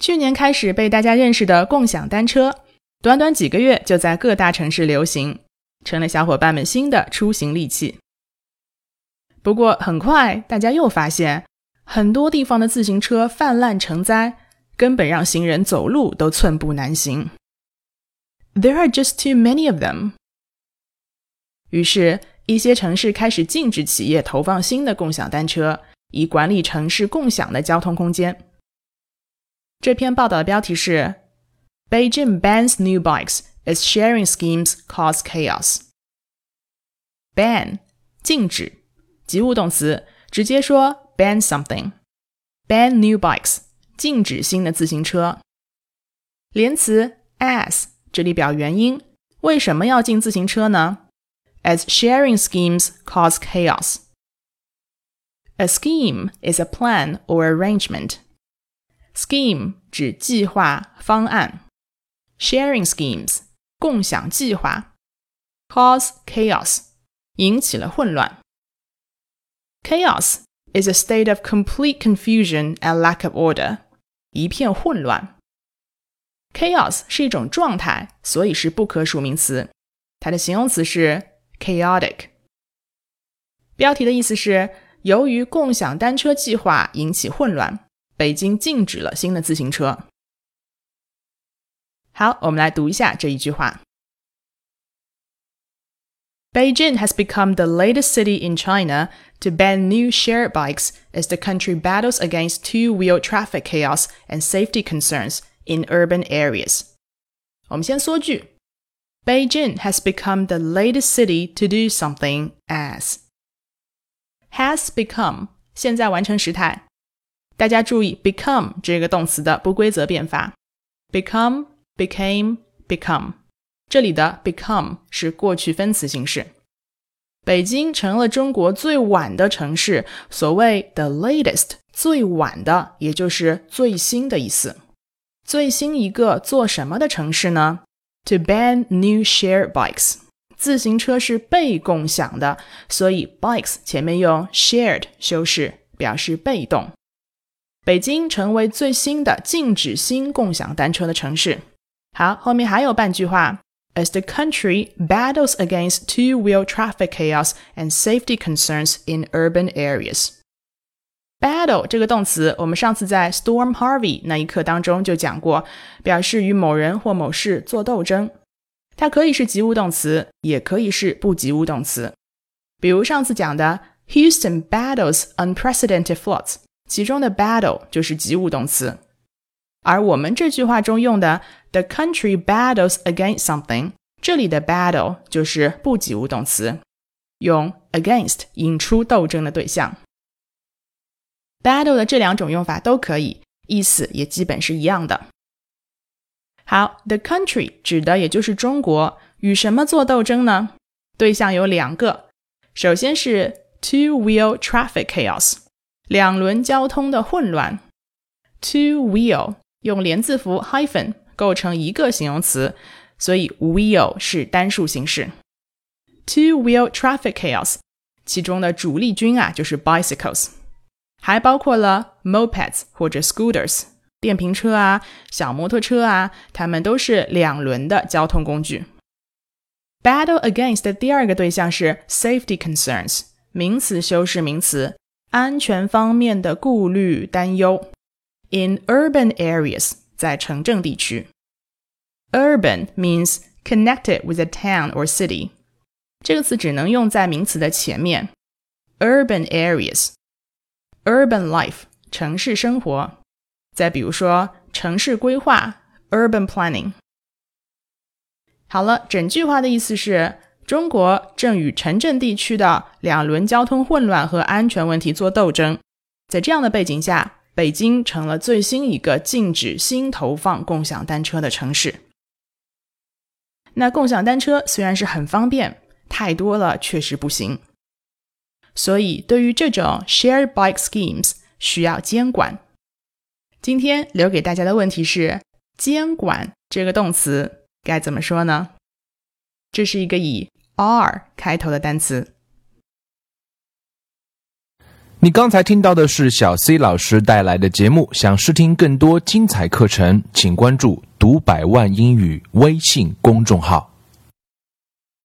去年开始被大家认识的共享单车，短短几个月就在各大城市流行，成了小伙伴们新的出行利器。不过很快，大家又发现，很多地方的自行车泛滥成灾，根本让行人走路都寸步难行。There are just too many of them。于是，一些城市开始禁止企业投放新的共享单车，以管理城市共享的交通空间。这篇报道的标题是 “Beijing bans new bikes as sharing schemes cause chaos”。ban 禁止，及物动词，直接说 ban something。ban new bikes 禁止新的自行车。连词 as 这里表原因，为什么要禁自行车呢？As sharing schemes cause chaos. A scheme is a plan or arrangement. Scheme 指计划、方案，sharing schemes 共享计划，cause chaos 引起了混乱。Chaos is a state of complete confusion and lack of order，一片混乱。Chaos 是一种状态，所以是不可数名词。它的形容词是 chaotic。标题的意思是由于共享单车计划引起混乱。 北京禁止了新的自行车。好，我们来读一下这一句话：Beijing has become the latest city in China to ban new shared bikes as the country battles against two-wheel traffic chaos and safety concerns in urban areas。我们先缩句：Beijing has become the latest city to do something as has become 现在完成时态。 大家注意 become 这个动词的不规则变法，become、became、become。这里的 become 是过去分词形式。北京成了中国最晚的城市。所谓 the latest，最晚的，也就是最新的意思。最新一个做什么的城市呢？To ban new share bikes。自行车是被共享的，所以 bikes 前面用 shared 修饰，表示被动。北京成为最新的禁止新共享单车的城市。好，后面还有半句话：As the country battles against two-wheel traffic chaos and safety concerns in urban areas。Battle 这个动词，我们上次在 Storm Harvey 那一课当中就讲过，表示与某人或某事做斗争。它可以是及物动词，也可以是不及物动词。比如上次讲的 Houston battles unprecedented floods。 其中的 battle 就是及物动词，而我们这句话中用的 the country battles against something，这里的 battle 就是不及物动词，用 against 引出斗争的对象。battle 的这两种用法都可以，意思也基本是一样的。好，the country 指的也就是中国，与什么做斗争呢？对象有两个，首先是 two-wheel traffic chaos。两轮交通的混乱，two wheel 用连字符 hyphen 构成一个形容词，所以 wheel 是单数形式。two wheel traffic chaos 其中的主力军啊就是 bicycles，还包括了 mopeds 或者 scooters 电瓶车啊、小摩托车啊，它们都是两轮的交通工具。battle against 的第二个对象是 safety concerns，名词修饰名词。安全方面的顾虑、担忧。In urban areas，在城镇地区。Urban means connected with a town or city。这个词只能用在名词的前面。Urban areas，urban life，城市生活。再比如说城市规划，urban planning。好了，整句话的意思是。 中国正与城镇地区的两轮交通混乱和安全问题做斗争。在这样的背景下，北京成了最新一个禁止新投放共享单车的城市。那共享单车虽然是很方便，太多了确实不行。所以，对于这种 shared bike schemes，需要监管。今天留给大家的问题是：监管这个动词该怎么说呢？这是一个以 R 开头的单词。你刚才听到的是小 C 老师带来的节目。想试听更多精彩课程，请关注“读百万英语”微信公众号。